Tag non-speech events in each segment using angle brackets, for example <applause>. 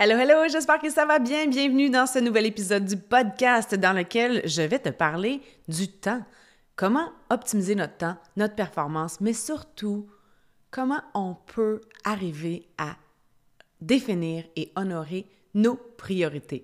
Hello, hello, j'espère que ça va bien. Bienvenue dans ce nouvel épisode du podcast dans lequel je vais te parler du temps. Comment optimiser notre temps, notre performance, mais surtout comment on peut arriver à définir et honorer nos priorités.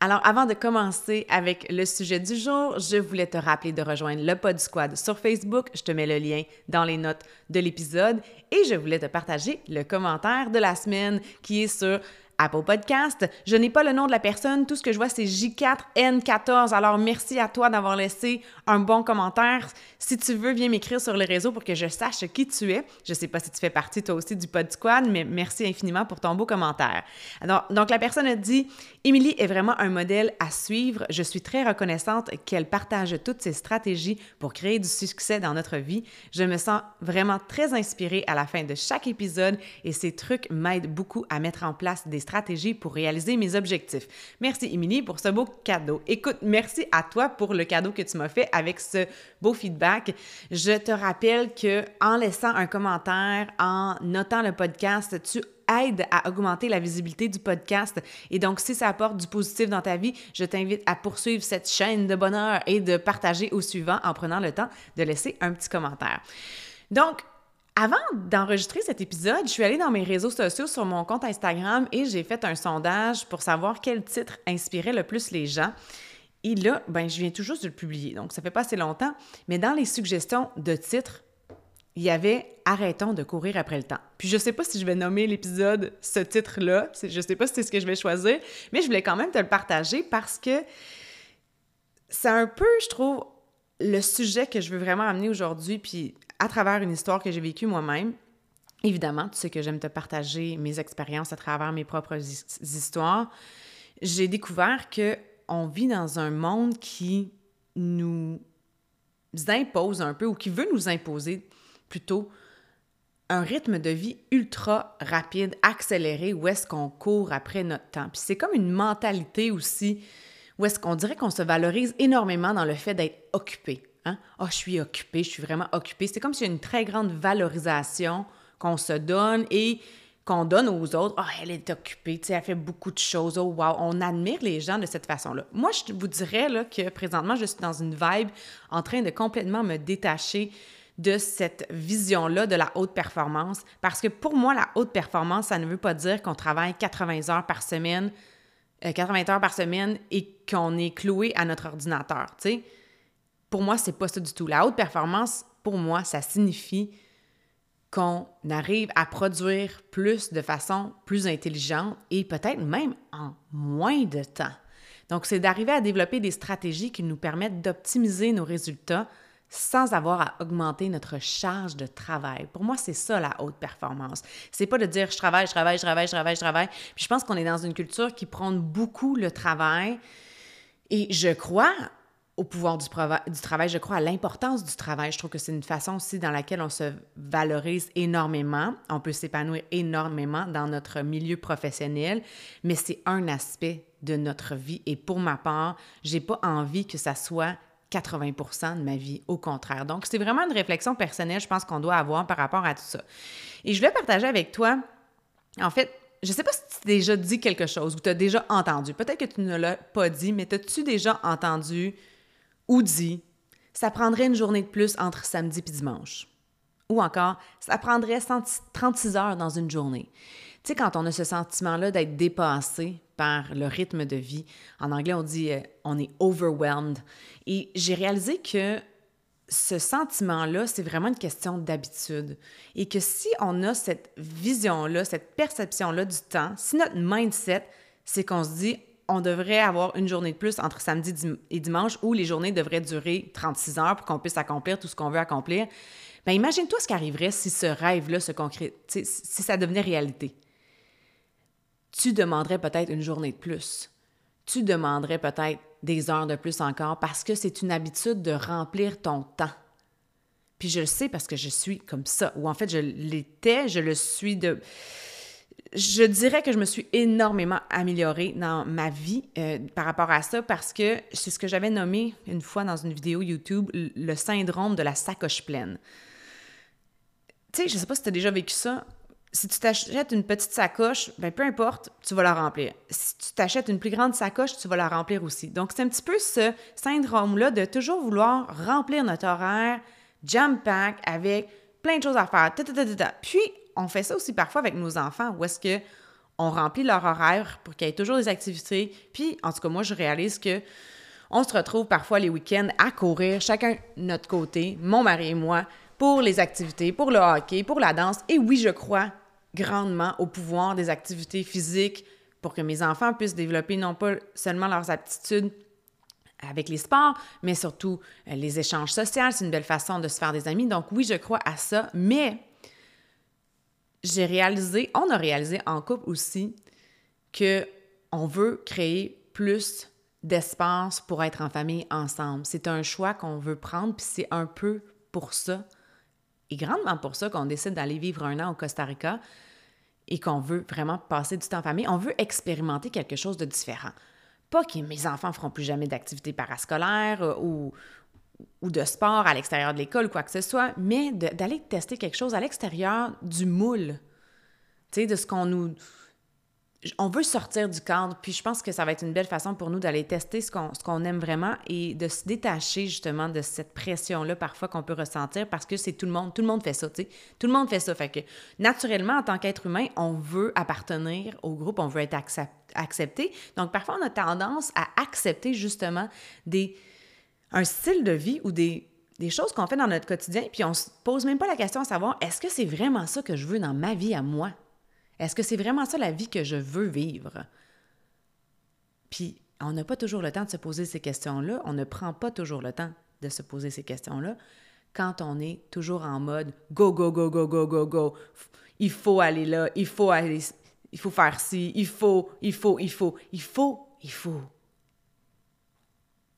Alors, avant de commencer avec le sujet du jour, je voulais te rappeler de rejoindre le Pod Squad sur Facebook. Je te mets le lien dans les notes de l'épisode et je voulais te partager le commentaire de la semaine qui est sur Apple Podcast. Je n'ai pas le nom de la personne, tout ce que je vois c'est J4N14. Alors merci à toi d'avoir laissé un bon commentaire. Si tu veux, viens m'écrire sur le réseau pour que je sache qui tu es. Je ne sais pas si tu fais partie toi aussi du Pod Squad, mais merci infiniment pour ton beau commentaire. Alors, donc la personne a dit Émilie est vraiment un modèle à suivre. Je suis très reconnaissante qu'elle partage toutes ses stratégies pour créer du succès dans notre vie. Je me sens vraiment très inspirée à la fin de chaque épisode et ces trucs m'aident beaucoup à mettre en place des stratégies pour réaliser mes objectifs. Merci, Émilie, pour ce beau cadeau. Écoute, merci à toi pour le cadeau que tu m'as fait avec ce beau feedback. Je te rappelle que en laissant un commentaire, en notant le podcast, tu aides à augmenter la visibilité du podcast. Et donc, si ça apporte du positif dans ta vie, je t'invite à poursuivre cette chaîne de bonheur et de partager au suivant en prenant le temps de laisser un petit commentaire. Donc, avant d'enregistrer cet épisode, je suis allée dans mes réseaux sociaux sur mon compte Instagram et j'ai fait un sondage pour savoir quel titre inspirait le plus les gens. Et là, ben, je viens tout juste de le publier, donc ça fait pas assez longtemps. Mais dans les suggestions de titres, il y avait Arrêtons de courir après le temps. Puis je sais pas si je vais nommer l'épisode ce titre-là, je sais pas si c'est ce que je vais choisir, mais je voulais quand même te le partager parce que c'est un peu, je trouve, le sujet que je veux vraiment amener aujourd'hui. Puis à travers une histoire que j'ai vécue moi-même. Évidemment, tu sais que j'aime te partager mes expériences à travers mes propres histoires. J'ai découvert que on vit dans un monde qui nous impose un peu ou qui veut nous imposer plutôt un rythme de vie ultra rapide, accéléré, où est-ce qu'on court après notre temps. Puis c'est comme une mentalité aussi, où est-ce qu'on dirait qu'on se valorise énormément dans le fait d'être occupé. Hein? Ah, je suis occupée, je suis vraiment occupée. C'est comme s'il y a une très grande valorisation qu'on se donne et qu'on donne aux autres. Ah, elle est occupée, tu sais, elle fait beaucoup de choses. Oh, wow, on admire les gens de cette façon-là. Moi, je vous dirais là, que présentement, je suis dans une vibe en train de complètement me détacher de cette vision-là de la haute performance. Parce que pour moi, la haute performance, ça ne veut pas dire qu'on travaille 80 heures par semaine, 80 euh, heures par semaine et qu'on est cloué à notre ordinateur, tu sais pour moi, c'est pas ça du tout. La haute performance, pour moi, ça signifie qu'on arrive à produire plus de façon plus intelligente et peut-être même en moins de temps. Donc, c'est d'arriver à développer des stratégies qui nous permettent d'optimiser nos résultats sans avoir à augmenter notre charge de travail. Pour moi, c'est ça la haute performance. C'est pas de dire je travaille, je travaille, je travaille, je travaille, je travaille. Puis je pense qu'on est dans une culture qui prône beaucoup le travail. Et je crois au pouvoir du, travail, je crois à l'importance du travail. Je trouve que c'est une façon aussi dans laquelle on se valorise énormément. On peut s'épanouir énormément dans notre milieu professionnel, mais c'est un aspect de notre vie. Et pour ma part, j'ai pas envie que ça soit 80% de ma vie, au contraire. Donc, c'est vraiment une réflexion personnelle, je pense qu'on doit avoir par rapport à tout ça. Et je voulais partager avec toi, en fait, je sais pas si tu as déjà dit quelque chose ou tu as déjà entendu. Peut-être que tu ne l'as pas dit, mais as-tu déjà entendu ou dit ça prendrait une journée de plus entre samedi et dimanche. Ou encore, ça prendrait 36 heures dans une journée. Tu sais, quand on a ce sentiment-là d'être dépassé par le rythme de vie, en anglais, on dit euh, on est overwhelmed. Et j'ai réalisé que ce sentiment-là, c'est vraiment une question d'habitude. Et que si on a cette vision-là, cette perception-là du temps, si notre mindset, c'est qu'on se dit on devrait avoir une journée de plus entre samedi et dimanche où les journées devraient durer 36 heures pour qu'on puisse accomplir tout ce qu'on veut accomplir. Bien, imagine-toi ce qui arriverait si ce rêve-là se concrète, si ça devenait réalité. Tu demanderais peut-être une journée de plus. Tu demanderais peut-être des heures de plus encore parce que c'est une habitude de remplir ton temps. Puis je le sais parce que je suis comme ça, ou en fait je l'étais, je le suis de je dirais que je me suis énormément améliorée dans ma vie euh, par rapport à ça parce que c'est ce que j'avais nommé une fois dans une vidéo YouTube le syndrome de la sacoche pleine. Tu sais, je sais pas si tu as déjà vécu ça. si tu t'achètes une petite sacoche, ben peu importe, tu vas la remplir. Si tu t'achètes une plus grande sacoche, tu vas la remplir aussi. Donc, c'est un petit peu ce syndrome-là de toujours vouloir remplir notre horaire jam-pack avec plein de choses à faire. Puis, on fait ça aussi parfois avec nos enfants, où est-ce que on remplit leur horaire pour qu'il y ait toujours des activités. Puis, en tout cas, moi, je réalise que on se retrouve parfois les week-ends à courir, chacun notre côté, mon mari et moi, pour les activités, pour le hockey, pour la danse. Et oui, je crois grandement au pouvoir des activités physiques pour que mes enfants puissent développer non pas seulement leurs aptitudes avec les sports, mais surtout euh, les échanges sociaux. C'est une belle façon de se faire des amis. Donc oui, je crois à ça, mais j'ai réalisé, on a réalisé en couple aussi que on veut créer plus d'espace pour être en famille ensemble. C'est un choix qu'on veut prendre, puis c'est un peu pour ça, et grandement pour ça qu'on décide d'aller vivre un an au Costa Rica et qu'on veut vraiment passer du temps en famille. On veut expérimenter quelque chose de différent. Pas que mes enfants feront plus jamais d'activités parascolaires euh, ou, ou de sport à l'extérieur de l'école quoi que ce soit, mais d'aller tester quelque chose à l'extérieur du moule. Tu sais, de ce qu'on nous on veut sortir du cadre, puis je pense que ça va être une belle façon pour nous d'aller tester ce qu'on aime vraiment et de se détacher justement de cette pression-là parfois qu'on peut ressentir parce que c'est tout le monde, tout le monde fait ça, tu sais. Tout le monde fait ça. Fait que naturellement, en tant qu'être humain, on veut appartenir au groupe, on veut être accepté. Donc parfois, on a tendance à accepter justement des, un style de vie ou des, des choses qu'on fait dans notre quotidien, puis on se pose même pas la question à savoir est-ce que c'est vraiment ça que je veux dans ma vie à moi? Est-ce que c'est vraiment ça la vie que je veux vivre? Puis, on n'a pas toujours le temps de se poser ces questions-là. On ne prend pas toujours le temps de se poser ces questions-là quand on est toujours en mode go, go, go, go, go, go, go. Il faut aller là, il faut aller, il faut faire ci, il faut, il faut, il faut, il faut, il faut.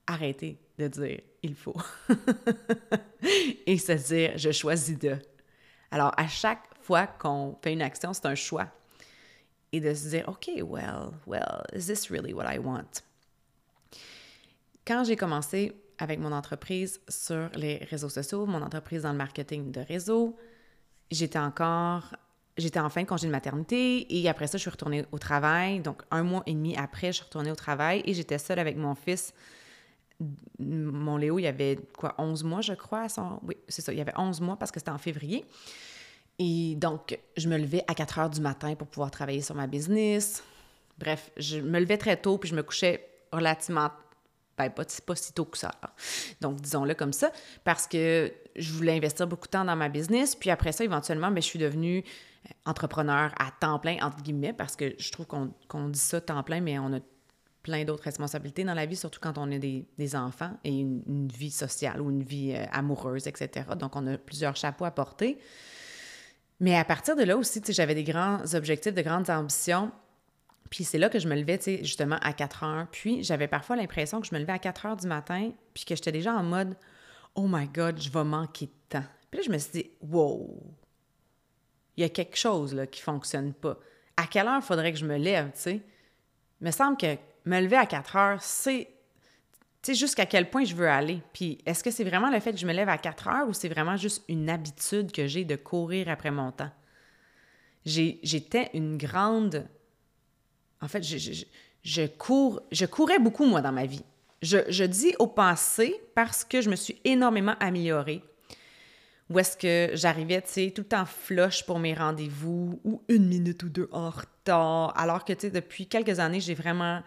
Arrêter de dire il faut. <laughs> Et se dire je choisis de. Alors, à chaque fois qu'on fait une action, c'est un choix. Et de se dire, OK, well, well, is this really what I want? Quand j'ai commencé avec mon entreprise sur les réseaux sociaux, mon entreprise dans le marketing de réseau, j'étais encore, j'étais en fin de congé de maternité et après ça, je suis retournée au travail. Donc, un mois et demi après, je suis retournée au travail et j'étais seule avec mon fils. Mon Léo, il y avait quoi, 11 mois, je crois. Son... Oui, c'est ça, il y avait 11 mois parce que c'était en février. Et donc, je me levais à 4 heures du matin pour pouvoir travailler sur ma business. Bref, je me levais très tôt, puis je me couchais relativement, ben, pas, pas si tôt que ça. Donc, disons-le comme ça, parce que je voulais investir beaucoup de temps dans ma business. Puis après ça, éventuellement, ben, je suis devenue entrepreneur à temps plein, entre guillemets, parce que je trouve qu'on dit ça temps plein, mais on a plein d'autres responsabilités dans la vie, surtout quand on a des, enfants et une, vie sociale ou une vie euh, amoureuse, etc. Donc, on a plusieurs chapeaux à porter. Mais à partir de là aussi, j'avais des grands objectifs, de grandes ambitions. Puis c'est là que je me levais, justement, à 4 heures. Puis j'avais parfois l'impression que je me levais à 4 heures du matin, puis que j'étais déjà en mode Oh my God, je vais manquer de temps. Puis là, je me suis dit Wow, il y a quelque chose qui ne fonctionne pas. À quelle heure faudrait que je me lève, tu sais? Il me semble que me lever à 4 heures, c'est sais, jusqu'à quel point je veux aller. Puis est-ce que c'est vraiment le fait que je me lève à 4 heures ou c'est vraiment juste une habitude que j'ai de courir après mon temps? J'étais une grande... En fait, je, je, cours, je courais beaucoup, moi, dans ma vie. Je, je, dis au passé parce que je me suis énormément améliorée. Où est-ce que j'arrivais, tu sais, tout le temps flush pour mes rendez-vous ou une minute ou deux en retard. Alors que, tu sais, depuis quelques années, j'ai vraiment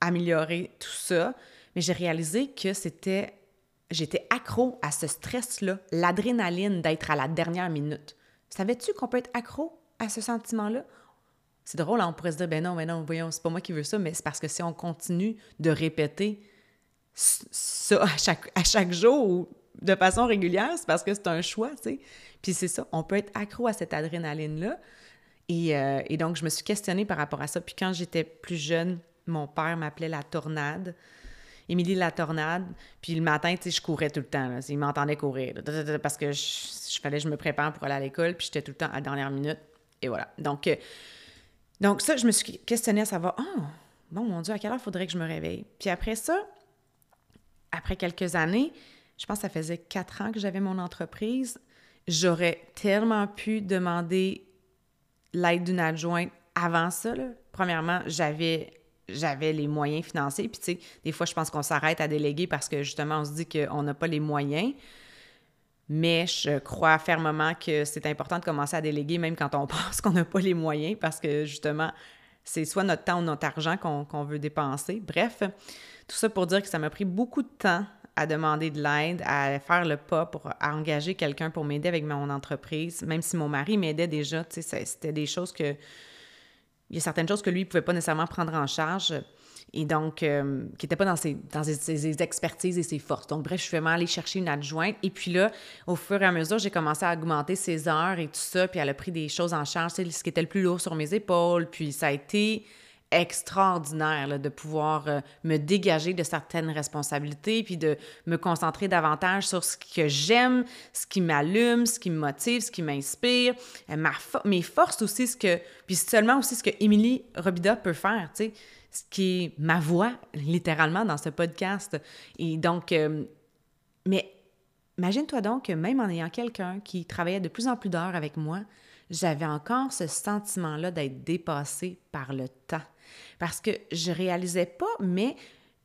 amélioré tout ça mais j'ai réalisé que c'était. J'étais accro à ce stress-là, l'adrénaline d'être à la dernière minute. Savais-tu qu'on peut être accro à ce sentiment-là? C'est drôle, hein, on pourrait se dire, ben non, ben non, voyons, c'est pas moi qui veux ça, mais c'est parce que si on continue de répéter ça à chaque, à chaque jour ou de façon régulière, c'est parce que c'est un choix, tu sais. Puis c'est ça, on peut être accro à cette adrénaline-là. Et, euh, et, donc, je me suis questionnée par rapport à ça. Puis quand j'étais plus jeune, mon père m'appelait la tornade. Émilie la tornade. Puis le matin, tu sais, je courais tout le temps. Il m'entendait courir. parce que je, fallait que je me prépare pour aller à l'école. Puis j'étais tout le temps à la dernière minute. Et voilà. Donc, euh, donc ça, je me suis questionnée à savoir, oh, bon, mon Dieu, à quelle heure faudrait que je me réveille? Puis après ça, après quelques années, je pense que ça faisait quatre ans que j'avais mon entreprise, j'aurais tellement pu demander l'aide d'une adjointe avant ça. Premièrement, j'avais j'avais les moyens financiers. Puis, tu sais, des fois, je pense qu'on s'arrête à déléguer parce que justement, on se dit qu'on n'a pas les moyens. Mais je crois fermement que c'est important de commencer à déléguer même quand on <laughs> pense qu'on n'a pas les moyens parce que justement, c'est soit notre temps ou notre argent qu'on veut dépenser. Bref, tout ça pour dire que ça m'a pris beaucoup de temps à demander de l'aide, à faire le pas pour engager quelqu'un pour m'aider avec mon entreprise, même si mon mari m'aidait déjà, tu sais, c'était des choses que... Il y a certaines choses que lui ne pouvait pas nécessairement prendre en charge et donc, euh, qui n'était pas dans, ses, dans ses, expertises et ses forces. Donc, bref, je suis vraiment allée chercher une adjointe. Et puis là, au fur et à mesure, j'ai commencé à augmenter ses heures et tout ça, puis elle a pris des choses en charge, ce qui était le plus lourd sur mes épaules. Puis ça a été extraordinaire de pouvoir euh, me dégager de certaines responsabilités, puis de me concentrer davantage sur ce que j'aime, ce qui m'allume, ce qui me motive, ce qui m'inspire, euh, mes forces aussi, ce que, puis seulement aussi ce que Émilie Robida peut faire, tu sais ce qui est ma voix, littéralement, dans ce podcast. Et donc, euh, mais imagine-toi donc que même en ayant quelqu'un qui travaillait de plus en plus d'heures avec moi, j'avais encore ce sentiment-là d'être dépassée par le temps. Parce que je réalisais pas, mais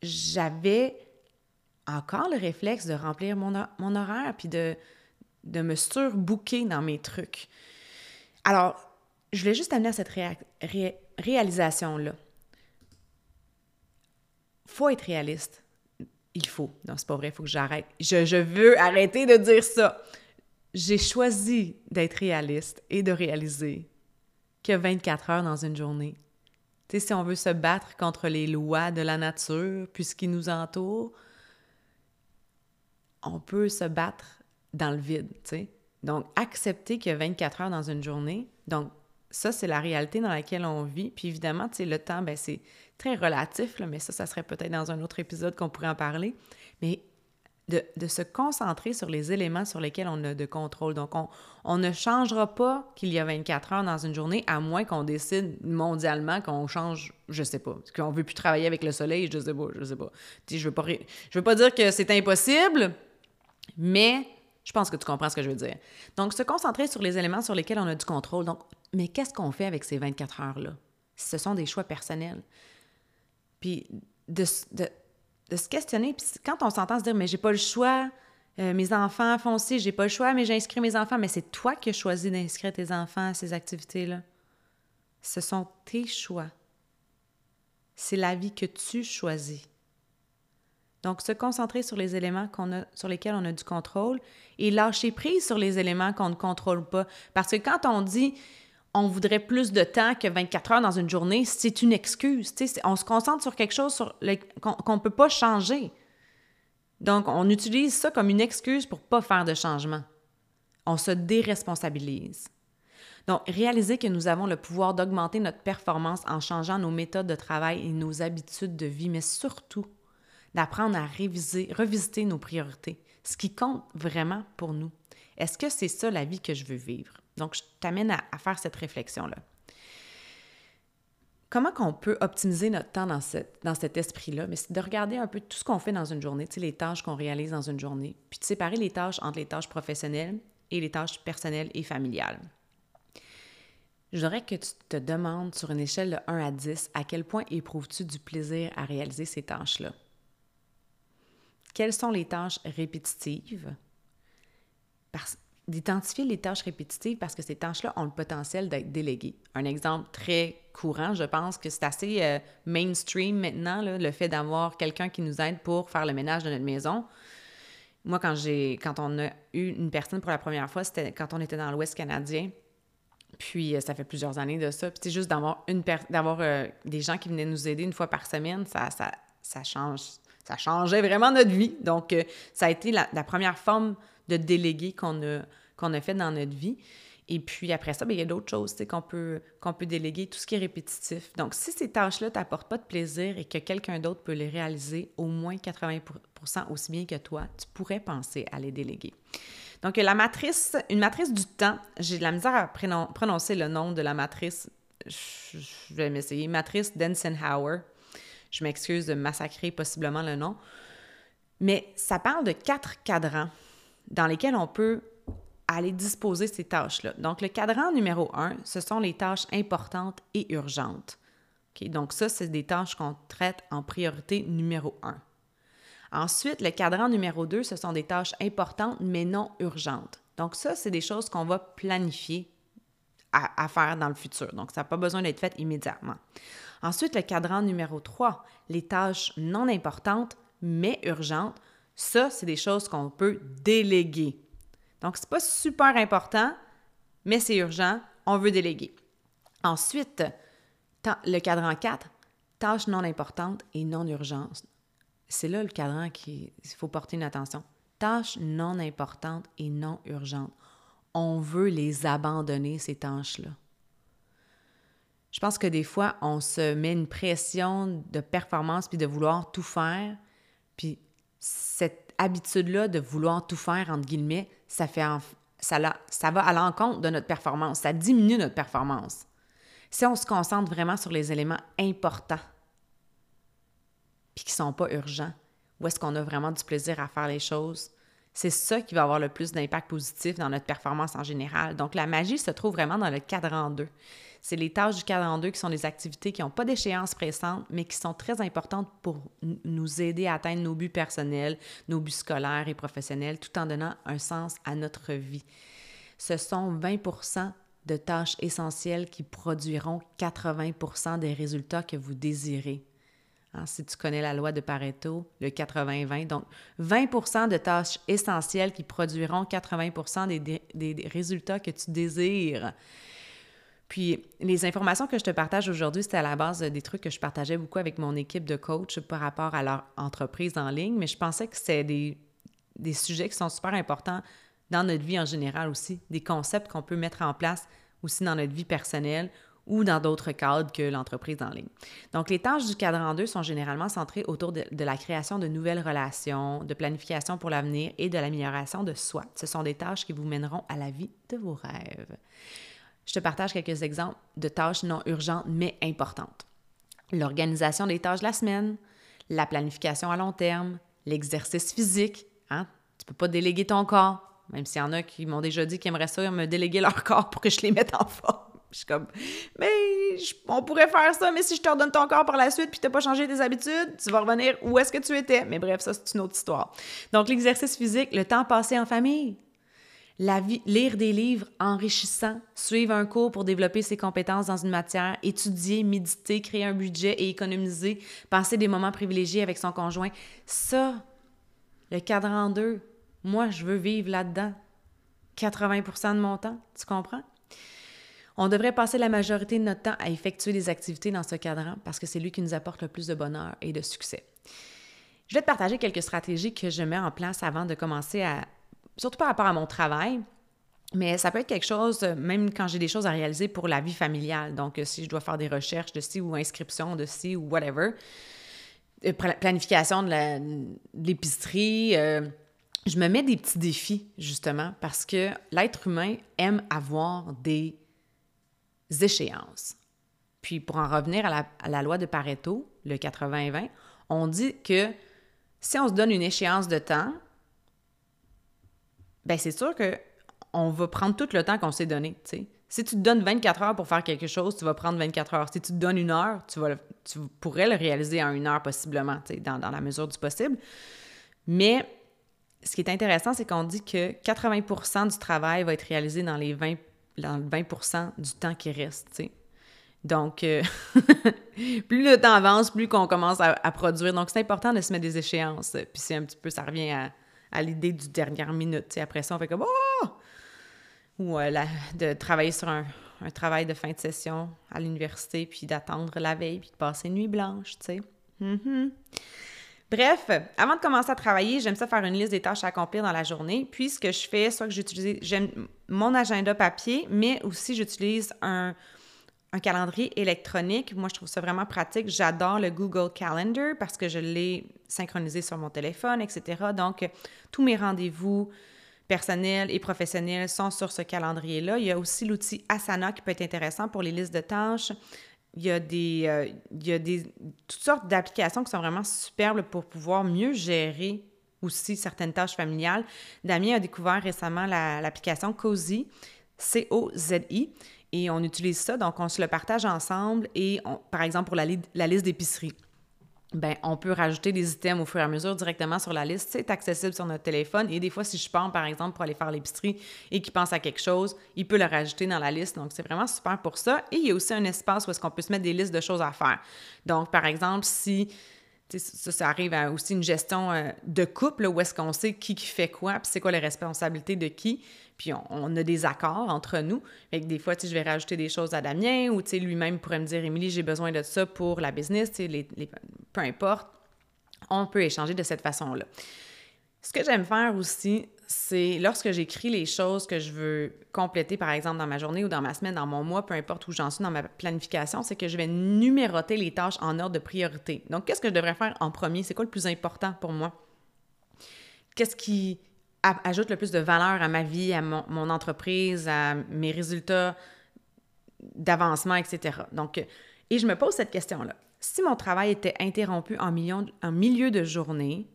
j'avais encore le réflexe de remplir mon, mon horaire puis de, de me surbooker dans mes trucs. Alors, je voulais juste amener à cette réalisation-là faut être réaliste. Il faut. Non, c'est pas vrai, il faut que j'arrête. Je, je veux arrêter de dire ça. J'ai choisi d'être réaliste et de réaliser a 24 heures dans une journée. Tu sais, si on veut se battre contre les lois de la nature, puis ce qui nous entoure, on peut se battre dans le vide, tu sais. Donc, accepter qu'il y a 24 heures dans une journée, donc ça, c'est la réalité dans laquelle on vit. Puis évidemment, tu sais, le temps, ben c'est très relatif, mais ça, ça serait peut-être dans un autre épisode qu'on pourrait en parler. Mais de, se concentrer sur les éléments sur lesquels on a de contrôle. Donc, on, on ne changera pas qu'il y a 24 heures dans une journée, à moins qu'on décide mondialement qu'on change, je sais pas, qu'on veut plus travailler avec le soleil, je sais pas, je sais pas. Tu sais, je veux veux pas dire que c'est impossible, mais je pense que tu comprends ce que je veux dire. Donc, se concentrer sur les éléments sur lesquels on a du contrôle. Donc, mais qu'est-ce qu'on fait avec ces 24 heures-là? Ce sont des choix personnels. Puis de, se questionner, puis quand on s'entend se dire, mais j'ai pas le choix, euh, mes enfants font ci, j'ai pas le choix, mais j'inscris mes enfants, mais c'est toi qui as choisi d'inscrire tes enfants à ces activités-là. Ce sont tes choix. C'est la vie que tu choisis. Donc, se concentrer sur les éléments qu'on a, sur lesquels on a du contrôle et lâcher prise sur les éléments qu'on ne contrôle pas. Parce que quand on dit on voudrait plus de temps que 24 heures dans une journée, c'est une excuse. On se concentre sur quelque chose qu'on ne peut pas changer. Donc, on utilise ça comme une excuse pour ne pas faire de changement. On se déresponsabilise. Donc, réaliser que nous avons le pouvoir d'augmenter notre performance en changeant nos méthodes de travail et nos habitudes de vie, mais surtout d'apprendre à réviser, revisiter nos priorités, ce qui compte vraiment pour nous. Est-ce que c'est ça la vie que je veux vivre? Donc, je t'amène à, faire cette réflexion-là. Comment qu'on peut optimiser notre temps dans, cet esprit-là? Mais c'est de regarder un peu tout ce qu'on fait dans une journée, tu les tâches qu'on réalise dans une journée, puis de séparer les tâches entre les tâches professionnelles et les tâches personnelles et familiales. Je voudrais que tu te demandes sur une échelle de 1 à 10 à quel point éprouves-tu du plaisir à réaliser ces tâches-là? Quelles sont les tâches répétitives? D'identifier les tâches répétitives parce que ces tâches-là ont le potentiel d'être déléguées. Un exemple très courant, je pense que c'est assez euh, mainstream maintenant, le fait d'avoir quelqu'un qui nous aide pour faire le ménage de notre maison. Moi, quand, j'ai, quand on a eu une personne pour la première fois, c'était quand on était dans l'Ouest canadien. Puis euh, ça fait plusieurs années de ça. Puis c'est juste d'avoir une d'avoir euh, des gens qui venaient nous aider une fois par semaine, ça, change. Ça changeait vraiment notre vie. Donc, ça a été la première forme de déléguer qu'on a, qu'on a fait dans notre vie. Et puis après ça, bien, il y a d'autres choses qu'on peut, qu'on peut déléguer, tout ce qui est répétitif. Donc, si ces tâches-là ne t'apportent pas de plaisir et que quelqu'un d'autre peut les réaliser au moins 80% aussi bien que toi, tu pourrais penser à les déléguer. Donc, la matrice, une matrice du temps, j'ai de la misère à prononcer le nom de la matrice. Je vais m'essayer. Matrice d'Eisenhower. Je m'excuse de massacrer possiblement le nom. Mais ça parle de quatre cadrans dans lesquels on peut aller disposer ces tâches-là. Donc, le cadran numéro un, ce sont les tâches importantes et urgentes. Donc, ça, c'est des tâches qu'on traite en priorité numéro un. Ensuite, le cadran numéro deux, ce sont des tâches importantes mais non urgentes. Donc, ça, c'est des choses qu'on va planifier à, faire dans le futur. Donc, ça n'a pas besoin d'être fait immédiatement. Ensuite, le cadran numéro 3, les tâches non importantes mais urgentes. Ça, c'est des choses qu'on peut déléguer. Donc, ce n'est pas super important, mais c'est urgent, on veut déléguer. Ensuite, le cadran 4, tâches non importantes et non urgentes. C'est là le cadran qu'il faut porter une attention. Tâches non importantes et non urgentes. On veut les abandonner, ces tâches-là. Je pense que des fois, on se met une pression de performance puis de vouloir tout faire. Puis cette habitude-là de vouloir tout faire, entre guillemets, ça, fait ça, ça va à l'encontre de notre performance. Ça diminue notre performance. Si on se concentre vraiment sur les éléments importants, puis qui ne sont pas urgents, où est-ce qu'on a vraiment du plaisir à faire les choses, c'est ça qui va avoir le plus d'impact positif dans notre performance en général. Donc, la magie se trouve vraiment dans le cadran 2. C'est les tâches du 2 qui sont des activités qui n'ont pas d'échéance pressante, mais qui sont très importantes pour nous aider à atteindre nos buts personnels, nos buts scolaires et professionnels, tout en donnant un sens à notre vie. Ce sont 20% de tâches essentielles qui produiront 80% des résultats que vous désirez. Hein, si tu connais la loi de Pareto, le 80-20. Donc, 20% de tâches essentielles qui produiront 80 des, des, résultats que tu désires. Puis, les informations que je te partage aujourd'hui, c'était à la base des trucs que je partageais beaucoup avec mon équipe de coach par rapport à leur entreprise en ligne, mais je pensais que c'était des, sujets qui sont super importants dans notre vie en général aussi, des concepts qu'on peut mettre en place aussi dans notre vie personnelle ou dans d'autres cadres que l'entreprise en ligne. Donc, les tâches du cadran 2 sont généralement centrées autour de, la création de nouvelles relations, de planification pour l'avenir et de l'amélioration de soi. Ce sont des tâches qui vous mèneront à la vie de vos rêves. Je te partage quelques exemples de tâches non urgentes mais importantes. L'organisation des tâches de la semaine, la planification à long terme, l'exercice physique. Hein? Tu peux pas déléguer ton corps, même s'il y en a qui m'ont déjà dit qu'ils aimeraient ça me déléguer leur <laughs> corps pour que je les mette en forme. Je suis comme, mais on pourrait faire ça, mais si je te redonne ton corps par la suite puis tu n'as pas changé tes habitudes, tu vas revenir où est-ce que tu étais. Mais bref, ça, c'est une autre histoire. Donc, l'exercice physique, le temps passé en famille, la vie, lire des livres enrichissants, suivre un cours pour développer ses compétences dans une matière, étudier, méditer, créer un budget et économiser, passer des moments privilégiés avec son conjoint. Ça, le cadran 2, moi, je veux vivre là-dedans. 80% de mon temps, tu comprends? On devrait passer la majorité de notre temps à effectuer des activités dans ce cadran parce que c'est lui qui nous apporte le plus de bonheur et de succès. Je vais te partager quelques stratégies que je mets en place avant de commencer à, surtout par rapport à mon travail, mais ça peut être quelque chose, même quand j'ai des choses à réaliser pour la vie familiale. Donc, si je dois faire des recherches de ci ou inscription de ci ou whatever, euh, planification de l'épicerie, euh, je me mets des petits défis, justement, parce que l'être humain aime avoir des échéances. Puis pour en revenir à la, loi de Pareto, le 80-20, on dit que si on se donne une échéance de temps, ben c'est sûr que on va prendre tout le temps qu'on s'est donné. Si tu te donnes 24 heures pour faire quelque chose, tu vas prendre 24 heures. Si tu te donnes une heure, tu, vas tu pourrais le réaliser en une heure possiblement, dans, dans la mesure du possible. Mais ce qui est intéressant, c'est qu'on dit que 80% du travail va être réalisé dans les 20 dans 20 du temps qui reste, Donc, euh, <laughs> plus le temps avance, plus qu'on commence à, produire. Donc, c'est important de se mettre des échéances. Puis c'est un petit peu, ça revient à, l'idée du dernière minute. Après ça, on fait comme Oh! Ou euh, de travailler sur un, travail de fin de session à l'université, puis d'attendre la veille, puis de passer une nuit blanche, tu sais. Mm-hmm. Bref, avant de commencer à travailler, j'aime ça faire une liste des tâches à accomplir dans la journée. Puis ce que je fais, soit que j'utilise, j'aime mon agenda papier, mais aussi j'utilise un, calendrier électronique. Moi, je trouve ça vraiment pratique. J'adore le Google Calendar parce que je l'ai synchronisé sur mon téléphone, etc. Donc, tous mes rendez-vous personnels et professionnels sont sur ce calendrier-là. Il y a aussi l'outil Asana qui peut être intéressant pour les listes de tâches. Il y a des, euh, il toutes sortes d'applications qui sont vraiment superbes pour pouvoir mieux gérer aussi certaines tâches familiales. Damien a découvert récemment l'application Cozy, C-O-Z-I, et on utilise ça, donc on se le partage ensemble et par exemple pour la, liste d'épicerie ben, on peut rajouter des items au fur et à mesure directement sur la liste. C'est accessible sur notre téléphone. Et des fois, si je pars, par exemple, pour aller faire l'épicerie et qu'il pense à quelque chose, il peut le rajouter dans la liste. Donc, c'est vraiment super pour ça. Et il y a aussi un espace où est-ce qu'on peut se mettre des listes de choses à faire. Donc, par exemple, si ça, ça arrive à aussi une gestion euh, de couple, où est-ce qu'on sait qui, qui fait quoi, puis c'est quoi les responsabilités de qui puis on, a des accords entre nous. Fait des fois, je vais rajouter des choses à Damien ou lui-même pourrait me dire Émilie, j'ai besoin de ça pour la business, les, peu importe. On peut échanger de cette façon-là. Ce que j'aime faire aussi, c'est lorsque j'écris les choses que je veux compléter, par exemple, dans ma journée ou dans ma semaine, dans mon mois, peu importe où j'en suis dans ma planification, c'est que je vais numéroter les tâches en ordre de priorité. Donc, qu'est-ce que je devrais faire en premier? C'est quoi le plus important pour moi? Qu'est-ce qui ajoute le plus de valeur à ma vie, à mon, entreprise, à mes résultats d'avancement, etc. Donc, et je me pose cette question-là. Si mon travail était interrompu en, en milieu de journée,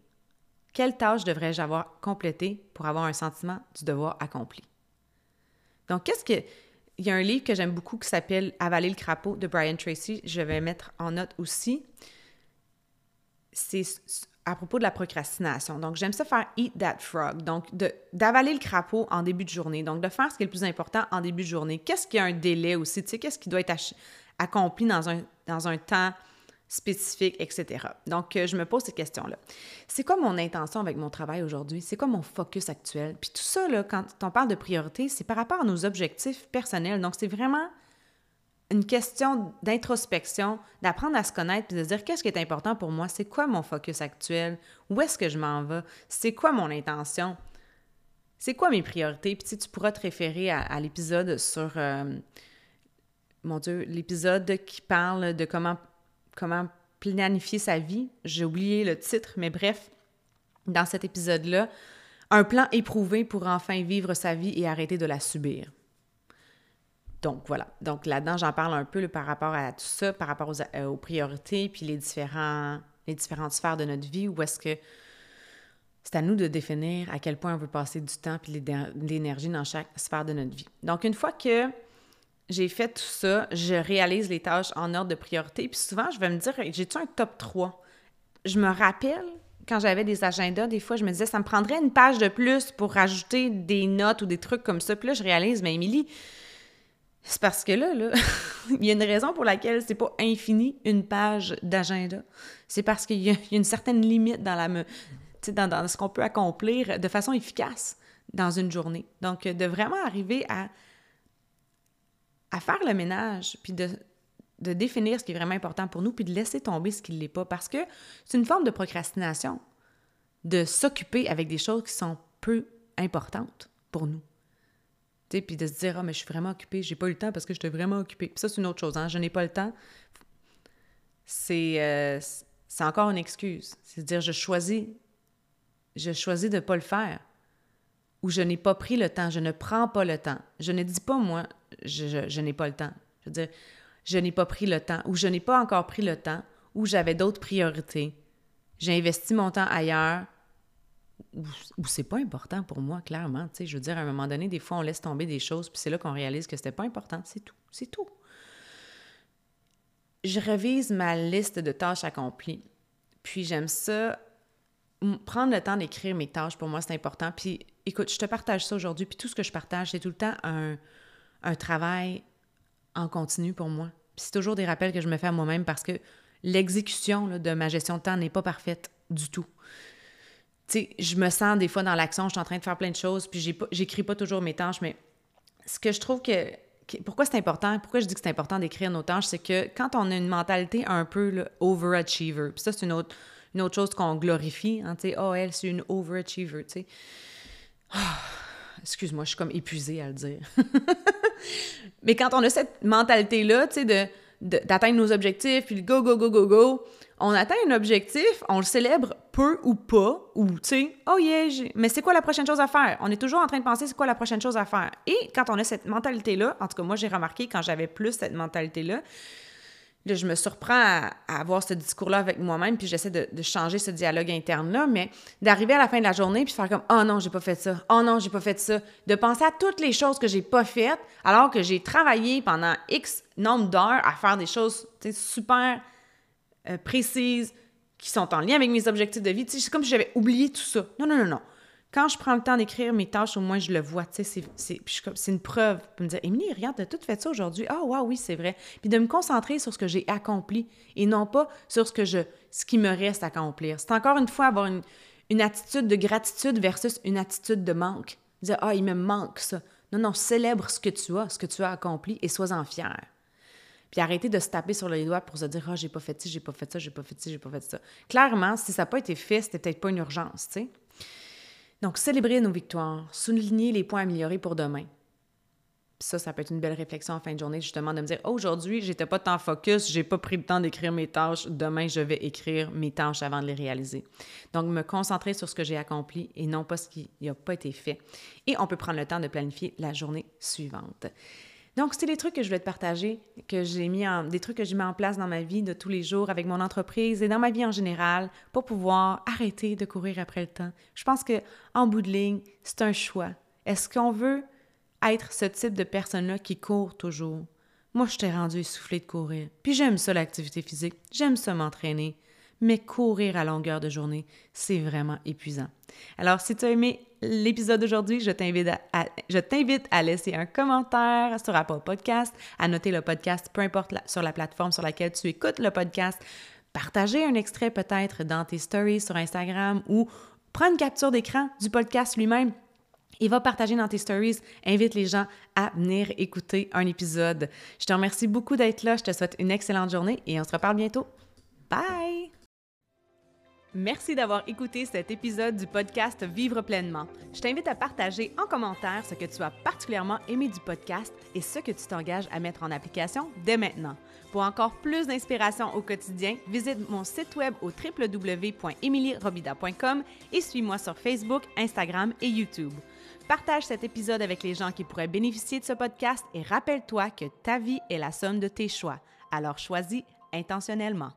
quelle tâche devrais-je avoir complétée pour avoir un sentiment du devoir accompli? Donc, qu'est-ce que. Il y a un livre que j'aime beaucoup qui s'appelle Avaler le crapaud de Brian Tracy. Je vais mettre en note aussi. C'est à propos de la procrastination. Donc, j'aime ça faire eat that frog. Donc, d'avaler le crapaud en début de journée. Donc, de faire ce qui est le plus important en début de journée. Qu'est-ce qui a un délai aussi? Tu sais, qu'est-ce qui doit être accompli dans un, dans un temps spécifique, etc. Donc, euh, je me pose ces questions-là. C'est quoi mon intention avec mon travail aujourd'hui? C'est quoi mon focus actuel? Puis tout ça, là, quand on parle de priorité, c'est par rapport à nos objectifs personnels. Donc, c'est vraiment une question d'introspection, d'apprendre à se connaître, puis de se dire qu'est-ce qui est important pour moi, c'est quoi mon focus actuel, où est-ce que je m'en vais, c'est quoi mon intention, c'est quoi mes priorités? Puis tu, tu pourras te référer à, l'épisode sur, euh, mon Dieu, l'épisode qui parle de comment, comment planifier sa vie. J'ai oublié le titre, mais bref, dans cet épisode-là, un plan éprouvé pour enfin vivre sa vie et arrêter de la subir. Donc voilà. Donc là-dedans, j'en parle un peu par rapport à tout ça, par rapport euh, aux, priorités, puis les, différents, les différentes sphères de notre vie, où est-ce que c'est à nous de définir à quel point on veut passer du temps puis l'énergie dans chaque sphère de notre vie. Donc une fois que j'ai fait tout ça, je réalise les tâches en ordre de priorité, puis souvent, je vais me dire, j'ai-tu un top 3? Je me rappelle quand j'avais des agendas, des fois, je me disais, ça me prendrait une page de plus pour rajouter des notes ou des trucs comme ça. Puis là, je réalise, mais Émilie, c'est parce que là, <laughs> il y a une raison pour laquelle c'est pas infini une page d'agenda. C'est parce qu'il y, a une certaine limite dans ce qu'on peut accomplir de façon efficace dans une journée. Donc, de vraiment arriver à, à faire le ménage, puis de, de définir ce qui est vraiment important pour nous, puis de laisser tomber ce qui ne l'est pas. Parce que c'est une forme de procrastination, de s'occuper avec des choses qui sont peu importantes pour nous puis de se dire, ah, mais je suis vraiment occupée, j'ai pas eu le temps parce que j'étais vraiment occupée. Ça, c'est une autre chose, hein? je n'ai pas le temps. C'est euh, encore une excuse. C'est à dire, je choisis, je choisis de ne pas le faire. Ou je n'ai pas pris le temps, je ne prends pas le temps. Je ne dis pas, moi, je, n'ai pas le temps. Je veux dire, je n'ai pas pris le temps, ou je n'ai pas encore pris le temps, ou j'avais d'autres priorités. J'ai investi mon temps ailleurs, ou, c'est pas important pour moi, clairement. Je veux dire, à un moment donné, des fois, on laisse tomber des choses, puis c'est là qu'on réalise que c'était pas important. C'est tout. C'est tout. Je révise ma liste de tâches accomplies. Puis j'aime ça. Prendre le temps d'écrire mes tâches, pour moi, c'est important. Puis écoute, je te partage ça aujourd'hui, puis tout ce que je partage, c'est tout le temps un, un travail en continu pour moi. Puis c'est toujours des rappels que je me fais à moi-même parce que l'exécution de ma gestion de temps n'est pas parfaite du tout tu sais, je me sens des fois dans l'action, je suis en train de faire plein de choses, puis j'écris pas, pas toujours mes tâches, mais ce que je trouve que, pourquoi c'est important, pourquoi je dis que c'est important d'écrire nos tâches, c'est que quand on a une mentalité un peu overachiever, puis ça, c'est une autre, une autre chose qu'on glorifie, hein, tu sais, oh, elle, c'est une overachiever, tu sais. Ah, excuse-moi, je suis comme épuisée à le dire. <laughs> <laughs> mais quand on a cette mentalité-là, tu sais, de d'atteindre nos objectifs, puis go, go, go, go, go. On atteint un objectif, on le célèbre peu ou pas, ou tu sais, oh yeah, mais c'est quoi la prochaine chose à faire? On est toujours en train de penser c'est quoi la prochaine chose à faire? Et quand on a cette mentalité-là, en tout cas, moi j'ai remarqué quand j'avais plus cette mentalité-là, Là, je me surprends à, avoir ce discours-là avec moi-même, puis j'essaie de, changer ce dialogue interne-là, mais d'arriver à la fin de la journée puis faire comme oh non, j'ai pas fait ça, oh non, j'ai pas fait ça, de penser à toutes les choses que j'ai pas faites, alors que j'ai travaillé pendant X nombre d'heures à faire des choses super euh, précises qui sont en lien avec mes objectifs de vie. C'est comme si j'avais oublié tout ça. Non, non, non, non. Quand je prends le temps d'écrire mes tâches, au moins je le vois, tu sais, c'est une preuve. Pour me dire, Émilie, regarde, t'as tout fait ça aujourd'hui. Ah, ouais, oui, c'est vrai. Puis de me concentrer sur ce que j'ai accompli et non pas sur ce que je, ce qui me reste à accomplir. C'est encore une fois avoir une, attitude de gratitude versus une attitude de manque. Dire, ah, il me manque ça. Non, non, célèbre ce que tu as, ce que tu as accompli et sois-en fier. Puis arrêter de se taper sur les doigts pour se dire, ah, j'ai pas fait ci, j'ai pas fait ça, j'ai pas fait ci, j'ai pas fait ça. Clairement, si ça n'a pas été fait, c'était peut-être pas une urgence, tu sais. Donc, célébrer nos victoires, souligner les points améliorés pour demain. ça, ça peut être une belle réflexion en fin de journée, justement, de me dire aujourd'hui, j'étais pas tant focus, j'ai pas pris le temps d'écrire mes tâches, demain, je vais écrire mes tâches avant de les réaliser. Donc, me concentrer sur ce que j'ai accompli et non pas ce qui n'a pas été fait. Et on peut prendre le temps de planifier la journée suivante. Donc, c'est des trucs que je vais te partager, que j'ai mis en, des trucs que j'ai mis en place dans ma vie de tous les jours, avec mon entreprise et dans ma vie en général, pour pouvoir arrêter de courir après le temps. Je pense que, en bout de ligne, c'est un choix. Est-ce qu'on veut être ce type de personne-là qui court toujours? Moi, je t'ai rendu essoufflé de courir. Puis j'aime ça, l'activité physique. J'aime ça m'entraîner mais courir à longueur de journée, c'est vraiment épuisant. Alors, si tu as aimé l'épisode d'aujourd'hui, je t'invite à, laisser un commentaire sur Apple Podcast, à noter le podcast, peu importe sur la plateforme sur laquelle tu écoutes le podcast, partager un extrait peut-être dans tes stories sur Instagram ou prendre une capture d'écran du podcast lui-même et va partager dans tes stories. Invite les gens à venir écouter un épisode. Je te remercie beaucoup d'être là. Je te souhaite une excellente journée et on se reparle bientôt. Bye! Merci d'avoir écouté cet épisode du podcast Vivre pleinement. Je t'invite à partager en commentaire ce que tu as particulièrement aimé du podcast et ce que tu t'engages à mettre en application dès maintenant. Pour encore plus d'inspiration au quotidien, visite mon site web au www.emilierobida.com et suis-moi sur Facebook, Instagram et YouTube. Partage cet épisode avec les gens qui pourraient bénéficier de ce podcast et rappelle-toi que ta vie est la somme de tes choix. Alors choisis intentionnellement.